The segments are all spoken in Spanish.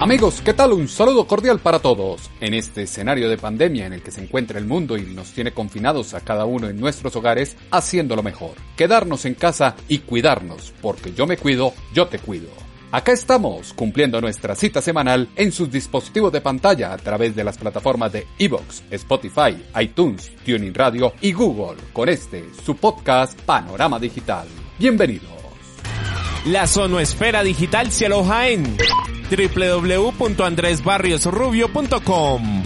Amigos, ¿qué tal? Un saludo cordial para todos. En este escenario de pandemia en el que se encuentra el mundo y nos tiene confinados a cada uno en nuestros hogares, haciendo lo mejor. Quedarnos en casa y cuidarnos, porque yo me cuido, yo te cuido. Acá estamos, cumpliendo nuestra cita semanal en sus dispositivos de pantalla a través de las plataformas de Evox, Spotify, iTunes, Tuning Radio y Google, con este, su podcast Panorama Digital. Bienvenidos. La Sonoesfera Digital se aloja en www.andresbarriosrubio.com.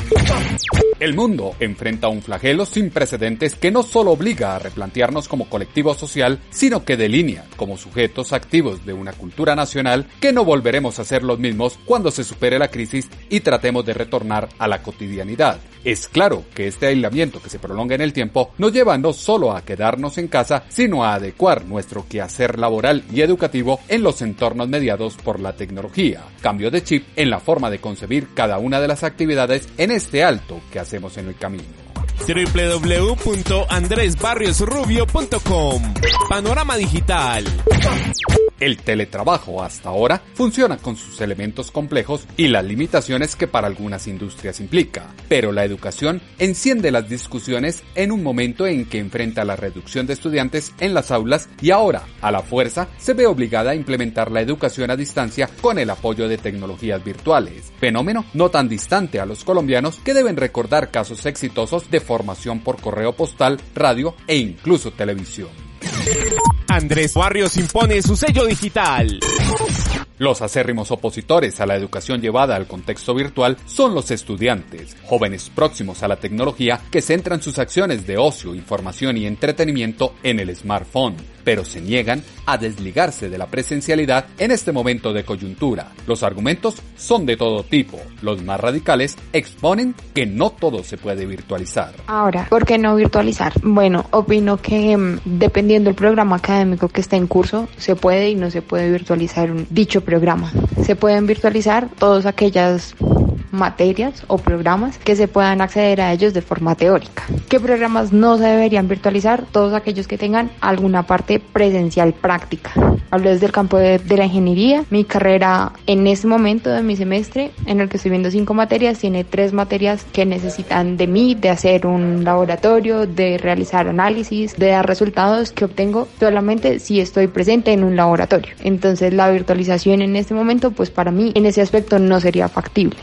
El mundo enfrenta un flagelo sin precedentes que no solo obliga a replantearnos como colectivo social, sino que delinea como sujetos activos de una cultura nacional que no volveremos a ser los mismos cuando se supere la crisis y tratemos de retornar a la cotidianidad. Es claro que este aislamiento que se prolonga en el tiempo nos lleva no solo a quedarnos en casa, sino a adecuar nuestro quehacer laboral y educativo en los entornos mediados por la tecnología. Cambio de chip en la forma de concebir cada una de las actividades en este alto que hacemos en el camino. www.andresbarriosrubio.com Panorama Digital el teletrabajo hasta ahora funciona con sus elementos complejos y las limitaciones que para algunas industrias implica, pero la educación enciende las discusiones en un momento en que enfrenta la reducción de estudiantes en las aulas y ahora, a la fuerza, se ve obligada a implementar la educación a distancia con el apoyo de tecnologías virtuales, fenómeno no tan distante a los colombianos que deben recordar casos exitosos de formación por correo postal, radio e incluso televisión. Andrés Barrios impone su sello digital. Los acérrimos opositores a la educación llevada al contexto virtual son los estudiantes, jóvenes próximos a la tecnología que centran sus acciones de ocio, información y entretenimiento en el smartphone, pero se niegan a desligarse de la presencialidad en este momento de coyuntura. Los argumentos son de todo tipo. Los más radicales exponen que no todo se puede virtualizar. Ahora, ¿por qué no virtualizar? Bueno, opino que mm, dependiendo del programa académico que esté en curso, se puede y no se puede virtualizar dicho programa. Se pueden virtualizar todas aquellas materias o programas que se puedan acceder a ellos de forma teórica. ¿Qué programas no se deberían virtualizar? Todos aquellos que tengan alguna parte presencial práctica. Hablo desde el campo de, la ingeniería. Mi carrera en este momento de mi semestre, en el que estoy viendo cinco materias, tiene tres materias que necesitan de mí, de hacer un laboratorio, de realizar análisis, de dar resultados que obtengo solamente si estoy presente en un laboratorio. Entonces la virtualización en este momento, pues para mí en ese aspecto no sería factible.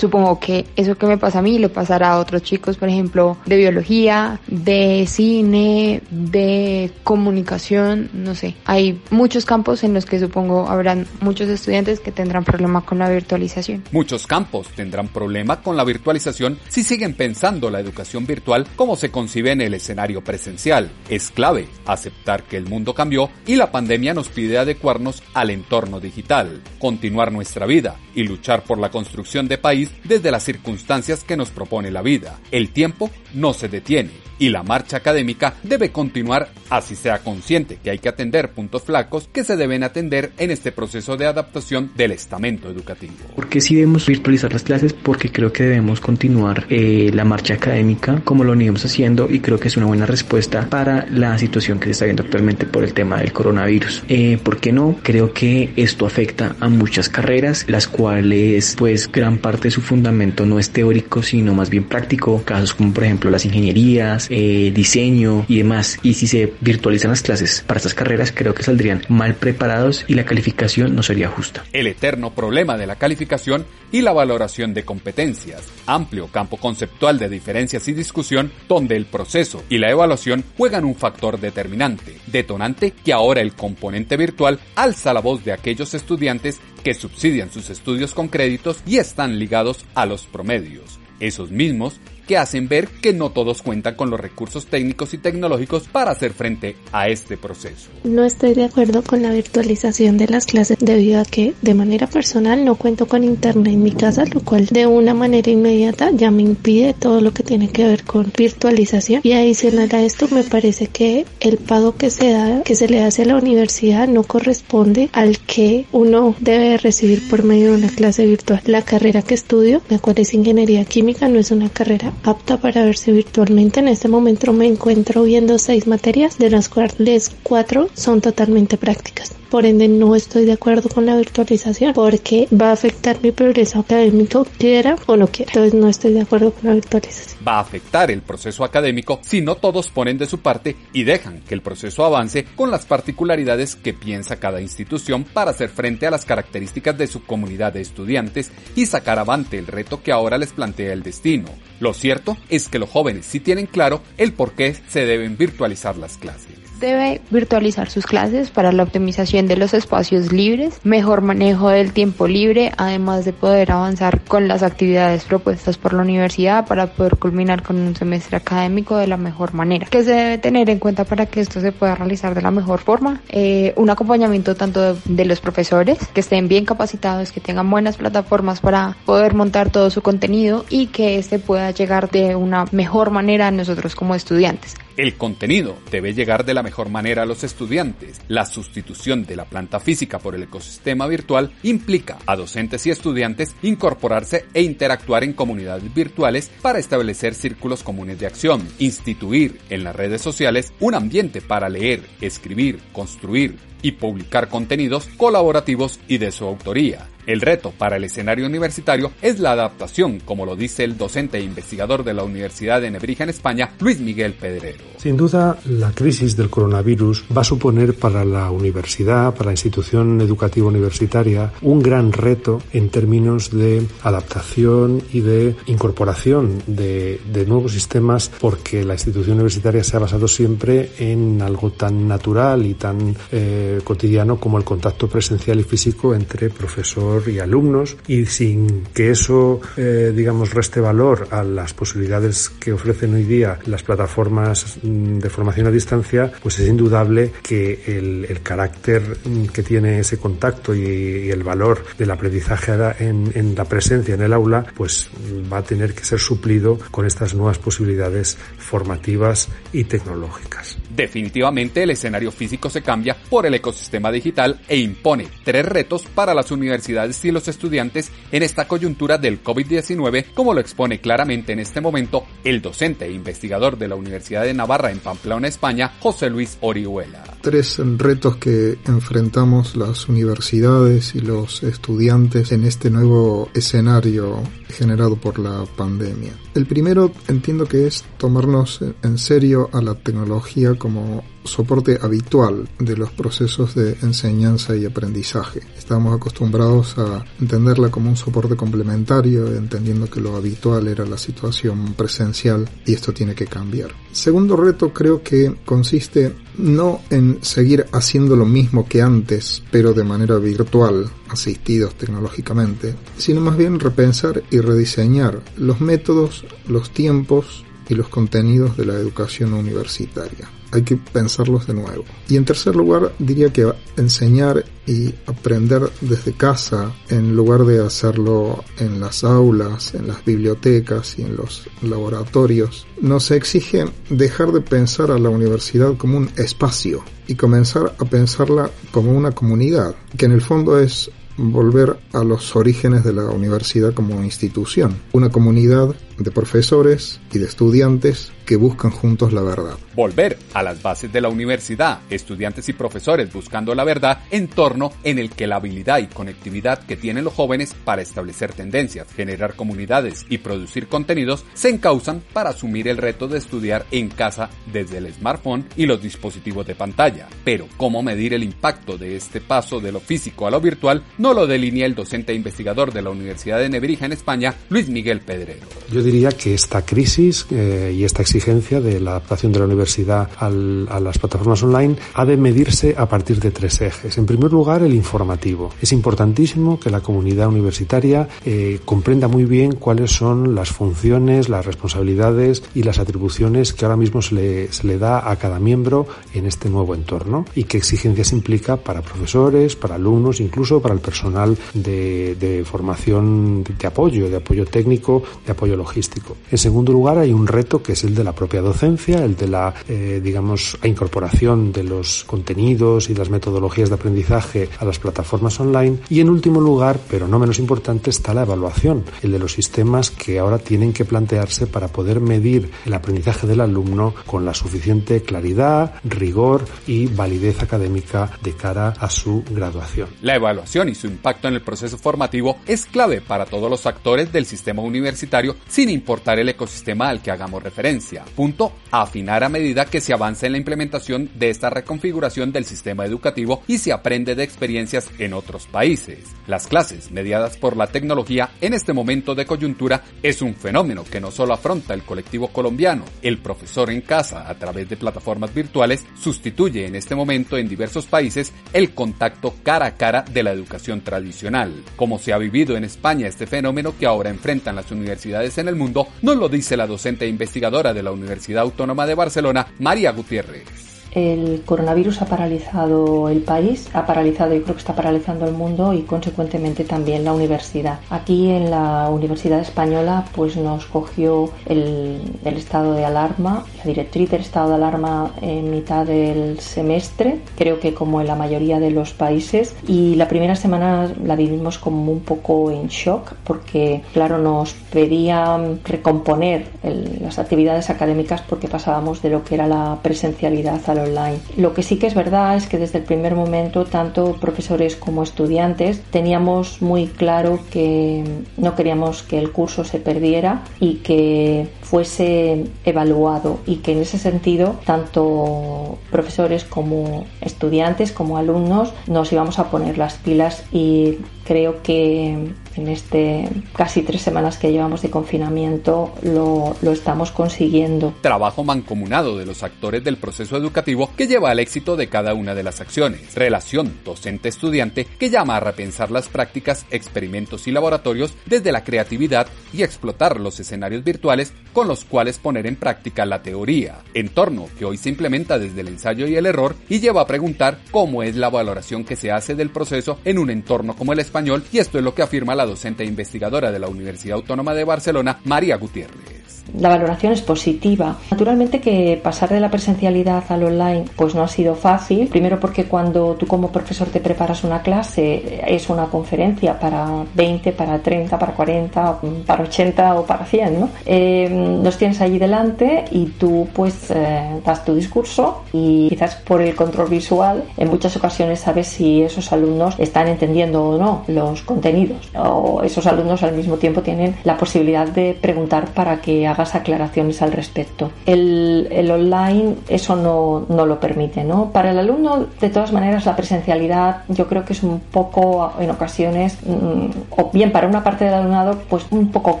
Supongo que eso que me pasa a mí le pasará a otros chicos, por ejemplo, de biología, de cine, de comunicación, no sé. Hay muchos campos en los que supongo habrán muchos estudiantes que tendrán problema con la virtualización. Muchos campos tendrán problema con la virtualización si siguen pensando la educación virtual como se concibe en el escenario presencial. Es clave aceptar que el mundo cambió y la pandemia nos pide adecuarnos al entorno digital, continuar nuestra vida y luchar por la construcción de país desde las circunstancias que nos propone la vida. El tiempo no se detiene y la marcha académica debe continuar así sea consciente que hay que atender puntos flacos que se deben atender en este proceso de adaptación del estamento educativo. Porque si debemos virtualizar las clases porque creo que debemos continuar eh, la marcha académica como lo venimos haciendo y creo que es una buena respuesta para la situación que se está viendo actualmente por el tema del coronavirus. Eh, ¿Por qué no? Creo que esto afecta a muchas carreras, las cuales pues gran parte de su fundamento no es teórico sino más bien práctico, casos como por ejemplo las ingenierías, eh, diseño y demás. Y si se virtualizan las clases para estas carreras, creo que saldrían mal preparados y la calificación no sería justa. El eterno problema de la calificación y la valoración de competencias, amplio campo conceptual de diferencias y discusión, donde el proceso y la evaluación juegan un factor determinante, detonante que ahora el componente virtual alza la voz de aquellos estudiantes que subsidian sus estudios con créditos y están ligados a los promedios, esos mismos que hacen ver que no todos cuentan con los recursos técnicos y tecnológicos para hacer frente a este proceso. No estoy de acuerdo con la virtualización de las clases debido a que de manera personal no cuento con internet en mi casa, lo cual de una manera inmediata ya me impide todo lo que tiene que ver con virtualización. Y adicional a esto me parece que el pago que se da, que se le hace a la universidad no corresponde al que uno debe recibir por medio de una clase virtual. La carrera que estudio, la cual es ingeniería química, no es una carrera apta para verse virtualmente. En este momento me encuentro viendo seis materias, de las cuales cuatro son totalmente prácticas. Por ende, no estoy de acuerdo con la virtualización porque va a afectar mi progreso académico, quiera o no quiera. Entonces, no estoy de acuerdo con la virtualización. Va a afectar el proceso académico si no todos ponen de su parte y dejan que el proceso avance con las particularidades que piensa cada institución para hacer frente a las características de su comunidad de estudiantes y sacar avante el reto que ahora les plantea el destino. Lo cierto es que los jóvenes sí tienen claro el por qué se deben virtualizar las clases debe virtualizar sus clases para la optimización de los espacios libres, mejor manejo del tiempo libre, además de poder avanzar con las actividades propuestas por la universidad para poder culminar con un semestre académico de la mejor manera. ¿Qué se debe tener en cuenta para que esto se pueda realizar de la mejor forma? Eh, un acompañamiento tanto de, los profesores, que estén bien capacitados, que tengan buenas plataformas para poder montar todo su contenido y que este pueda llegar de una mejor manera a nosotros como estudiantes. El contenido debe llegar de la mejor manera a los estudiantes. La sustitución de la planta física por el ecosistema virtual implica a docentes y estudiantes incorporarse e interactuar en comunidades virtuales para establecer círculos comunes de acción, instituir en las redes sociales un ambiente para leer, escribir, construir y publicar contenidos colaborativos y de su autoría el reto para el escenario universitario es la adaptación, como lo dice el docente e investigador de la Universidad de Nebrija en España, Luis Miguel Pedrero. Sin duda, la crisis del coronavirus va a suponer para la universidad, para la institución educativa universitaria, un gran reto en términos de adaptación y de incorporación de, nuevos sistemas, porque la institución universitaria se ha basado siempre en algo tan natural y tan eh, cotidiano como el contacto presencial y físico entre profesor y alumnos y sin que eso, eh, digamos, reste valor a las posibilidades que ofrecen hoy día las plataformas mm, de formación a distancia, pues es indudable que el, el carácter mm, que tiene ese contacto y, el valor del aprendizaje en, en la presencia en el aula, pues va a tener que ser suplido con estas nuevas posibilidades formativas y tecnológicas. Definitivamente el escenario físico se cambia por el ecosistema digital e impone tres retos para las universidades y los estudiantes en esta coyuntura del COVID-19, como lo expone claramente en este momento el docente e investigador de la Universidad de Navarra en Pamplona, España, José Luis Orihuela. Tres retos que enfrentamos las universidades y los estudiantes en este nuevo escenario generado por la pandemia. El primero entiendo que es tomarnos en serio a la tecnología como soporte habitual de los procesos de enseñanza y aprendizaje. Estamos acostumbrados a entenderla como un soporte complementario, entendiendo que lo habitual era la situación presencial y esto tiene que cambiar. Segundo reto creo que consiste no en seguir haciendo lo mismo que antes, pero de manera virtual, asistidos tecnológicamente, sino más bien repensar y rediseñar los métodos, los tiempos y los contenidos de la educación universitaria hay que pensarlos de nuevo. Y en tercer lugar, diría que enseñar y aprender desde casa, en lugar de hacerlo en las aulas, en las bibliotecas y en los laboratorios, nos exige dejar de pensar a la universidad como un espacio y comenzar a pensarla como una comunidad, que en el fondo es volver a los orígenes de la universidad como institución, una comunidad de profesores y de estudiantes que buscan juntos la verdad. Volver a las bases de la universidad, estudiantes y profesores buscando la verdad, entorno en el que la habilidad y conectividad que tienen los jóvenes para establecer tendencias, generar comunidades y producir contenidos se encausan para asumir el reto de estudiar en casa desde el smartphone y los dispositivos de pantalla. Pero cómo medir el impacto de este paso de lo físico a lo virtual no lo delinea el docente e investigador de la Universidad de Nebrija en España, Luis Miguel Pedrero. Yo diría que esta crisis eh, y esta exigencia de la adaptación de la universidad al, a las plataformas online ha de medirse a partir de tres ejes. En primer lugar, el informativo. Es importantísimo que la comunidad universitaria eh, comprenda muy bien cuáles son las funciones, las responsabilidades y las atribuciones que ahora mismo se le, se le da a cada miembro en este nuevo entorno y qué exigencias implica para profesores, para alumnos, incluso para el personal de, de formación de apoyo, de apoyo técnico, de apoyo logístico. En segundo lugar, hay un reto que es el de la propia docencia, el de la, eh, digamos, incorporación de los contenidos y las metodologías de aprendizaje a las plataformas online. Y en último lugar, pero no menos importante, está la evaluación, el de los sistemas que ahora tienen que plantearse para poder medir el aprendizaje del alumno con la suficiente claridad, rigor y validez académica de cara a su graduación. La evaluación y su impacto en el proceso formativo es clave para todos los actores del sistema universitario sin importar el ecosistema al que hagamos referencia. Punto a afinar a medida que se avanza en la implementación de esta reconfiguración del sistema educativo y se aprende de experiencias en otros países. Las clases mediadas por la tecnología en este momento de coyuntura es un fenómeno que no solo afronta el colectivo colombiano, el profesor en casa a través de plataformas virtuales sustituye en este momento en diversos países el contacto cara a cara de la educación tradicional. Como se ha vivido en España este fenómeno que ahora enfrentan las universidades en el mundo, nos lo dice la docente e investigadora de la Universidad Autónoma de Barcelona, María Gutiérrez. El coronavirus ha paralizado el país, ha paralizado, y creo que está paralizando el mundo y consecuentemente también la universidad. Aquí en la Universidad Española pues nos cogió el, el estado de alarma, la directriz del estado de alarma en mitad del semestre, creo que como en la mayoría de los países y la primera semana la vivimos como un poco en shock porque claro nos pedían recomponer el, las actividades académicas porque pasábamos de lo que era la presencialidad a online. Lo que sí que es verdad es que desde el primer momento, tanto profesores como estudiantes, teníamos muy claro que no queríamos que el curso se perdiera y que fuese evaluado y que en ese sentido tanto profesores como estudiantes como alumnos nos íbamos a poner las pilas y creo que en este casi tres semanas que llevamos de confinamiento lo, lo, estamos consiguiendo. Trabajo mancomunado de los actores del proceso educativo que lleva al éxito de cada una de las acciones. Relación docente-estudiante que llama a repensar las prácticas, experimentos y laboratorios desde la creatividad y explotar los escenarios virtuales con los cuales poner en práctica la teoría. Entorno que hoy se implementa desde el ensayo y el error y lleva a preguntar cómo es la valoración que se hace del proceso en un entorno como el español y esto es lo que afirma la docente e investigadora de la Universidad Autónoma de Barcelona, María Gutiérrez la valoración es positiva. Naturalmente que pasar de la presencialidad al online pues no ha sido fácil, primero porque cuando tú como profesor te preparas una clase es una conferencia para 20, para 30, para 40, para 80 o para 100, ¿no? Eh, los tienes allí delante y tú pues eh, das tu discurso y quizás por el control visual en muchas ocasiones sabes si esos alumnos están entendiendo o no los contenidos o esos alumnos al mismo tiempo tienen la posibilidad de preguntar para que hagan aclaraciones al respecto. El, el online eso no, no, lo permite. ¿no? Para el alumno, de todas maneras, la presencialidad yo creo que es un poco, en ocasiones, mm, o bien para una parte del alumnado, pues un poco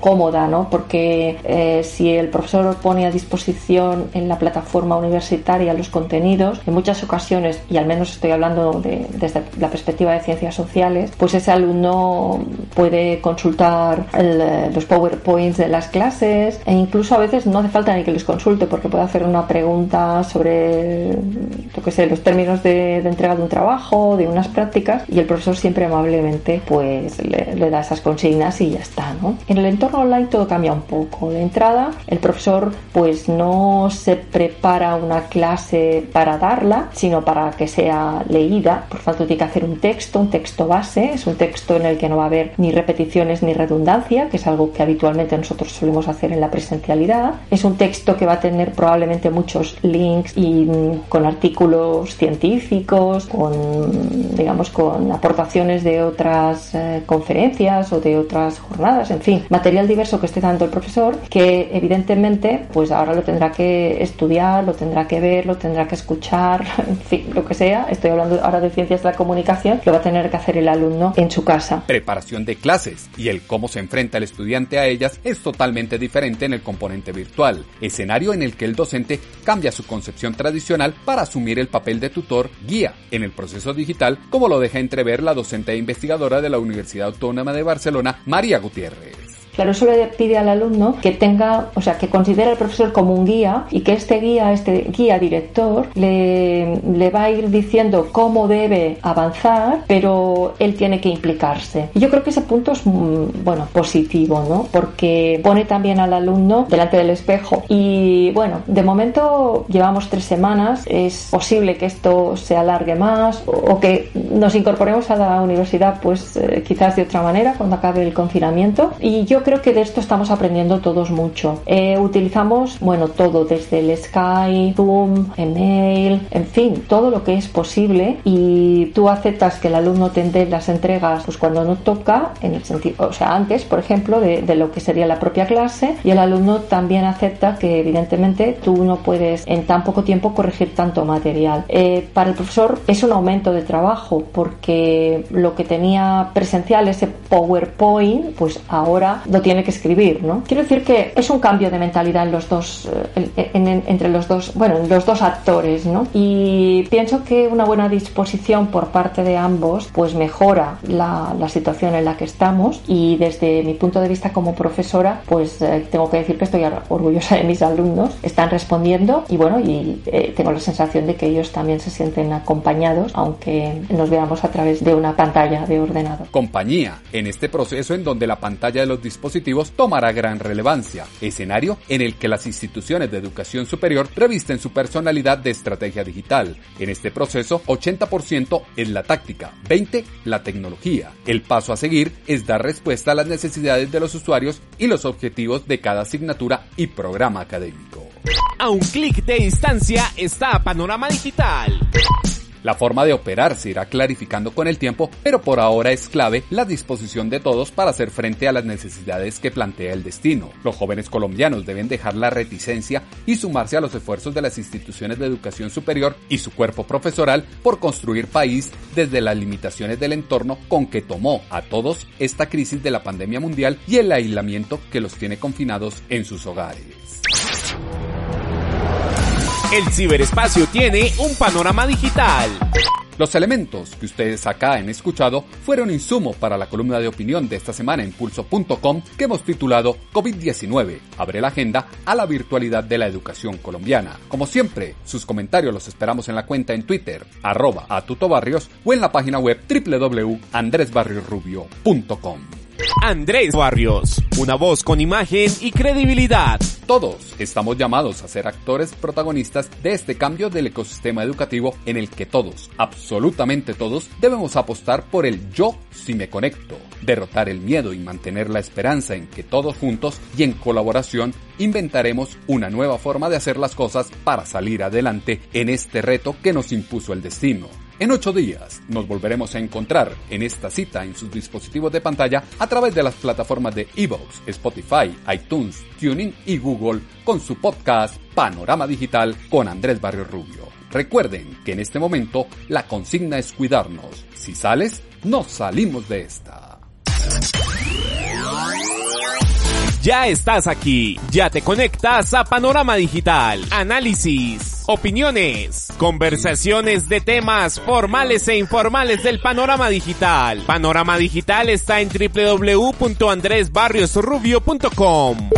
cómoda, ¿no? porque eh, si el profesor pone a disposición en la plataforma universitaria los contenidos, en muchas ocasiones, y al menos estoy hablando de, desde la perspectiva de ciencias sociales, pues ese alumno puede consultar el, eh, los PowerPoints de las clases e incluso a veces no hace falta ni que les consulte porque puede hacer una pregunta sobre, lo que sé, los términos de, de, entrega de un trabajo, de unas prácticas y el profesor siempre amablemente pues le, le, da esas consignas y ya está, ¿no? En el entorno online todo cambia un poco. De entrada, el profesor pues no se prepara una clase para darla, sino para que sea leída. Por tanto, tiene que hacer un texto, un texto base, es un texto en el que no va a haber ni repeticiones ni redundancia, que es algo que habitualmente nosotros solemos hacer en la presentación es un texto que va a tener probablemente muchos links y mm, con artículos científicos, con digamos con aportaciones de otras eh, conferencias o de otras jornadas, en fin, material diverso que esté dando el profesor que evidentemente pues ahora lo tendrá que estudiar, lo tendrá que ver, lo tendrá que escuchar, en fin, lo que sea. Estoy hablando ahora de ciencias de la comunicación, lo va a tener que hacer el alumno en su casa. Preparación de clases y el cómo se enfrenta el estudiante a ellas es totalmente diferente en el componente virtual, escenario en el que el docente cambia su concepción tradicional para asumir el papel de tutor guía en el proceso digital, como lo deja entrever la docente e investigadora de la Universidad Autónoma de Barcelona, María Gutiérrez. Claro, eso le pide al alumno que tenga, o sea, que considere al profesor como un guía y que este guía, este guía director, le, le va a ir diciendo cómo debe avanzar, pero él tiene que implicarse. Y yo creo que ese punto es, mm, bueno, positivo, ¿no? Porque pone también al alumno delante del espejo. Y bueno, de momento llevamos tres semanas, es posible que esto se alargue más o que nos incorporemos a la universidad, pues eh, quizás de otra manera cuando acabe el confinamiento. Y yo creo que de esto estamos aprendiendo todos mucho. Eh, utilizamos, bueno, todo, desde el Skype, Zoom, email, en fin, todo lo que es posible y tú aceptas que el alumno te dé las entregas pues cuando no toca, en el sentido, o sea, antes, por ejemplo, de, lo que sería la propia clase y el alumno también acepta que evidentemente tú no puedes en tan poco tiempo corregir tanto material. Eh, para el profesor es un aumento de trabajo porque lo que tenía presencial, ese PowerPoint, pues ahora lo tiene que escribir, ¿no? Quiero decir que es un cambio de mentalidad eh, entre los dos, bueno, en los dos actores, ¿no? Y pienso que una buena disposición por parte de ambos, pues mejora la, situación en la que estamos y desde mi punto de vista como profesora, pues eh, tengo que decir que estoy orgullosa de mis alumnos, están respondiendo y bueno, y eh, tengo la sensación de que ellos también se sienten acompañados, aunque nos veamos a través de una pantalla de ordenador. Compañía, en este proceso en donde la pantalla de los dispositivos tomará gran relevancia, escenario en el que las instituciones de educación superior revisten su personalidad de estrategia digital. En este proceso, 80% es la táctica, 20% la tecnología. El paso a seguir es dar respuesta a las necesidades de los usuarios y los objetivos de cada asignatura y programa académico. A un clic de distancia está Panorama Digital. La forma de operar se irá clarificando con el tiempo, pero por ahora es clave la disposición de todos para hacer frente a las necesidades que plantea el destino. Los jóvenes colombianos deben dejar la reticencia y sumarse a los esfuerzos de las instituciones de educación superior y su cuerpo profesoral por construir país desde las limitaciones del entorno con que tomó a todos esta crisis de la pandemia mundial y el aislamiento que los tiene confinados en sus hogares. El ciberespacio tiene un panorama digital. Los elementos que ustedes acá han escuchado fueron insumo para la columna de opinión de esta semana en pulso.com que hemos titulado COVID-19 abre la agenda a la virtualidad de la educación colombiana. Como siempre, sus comentarios los esperamos en la cuenta en Twitter, arroba a o en la página web www.andresbarriosrubio.com. Andrés Barrios, una voz con imagen y credibilidad. Todos estamos llamados a ser actores protagonistas de este cambio del ecosistema educativo en el que todos, absolutamente todos, debemos apostar por el yo si me conecto, derrotar el miedo y mantener la esperanza en que todos juntos y en colaboración inventaremos una nueva forma de hacer las cosas para salir adelante en este reto que nos impuso el destino. En ocho días nos volveremos a encontrar en esta cita en sus dispositivos de pantalla a través de las plataformas de Evox, Spotify, iTunes, Tuning y Google con su podcast Panorama Digital con Andrés Barrio Rubio. Recuerden que en este momento la consigna es cuidarnos. Si sales, no salimos de esta. Ya estás aquí, ya te conectas a Panorama Digital, análisis, opiniones, conversaciones de temas formales e informales del panorama digital. Panorama Digital está en www.andresbarriosrubio.com.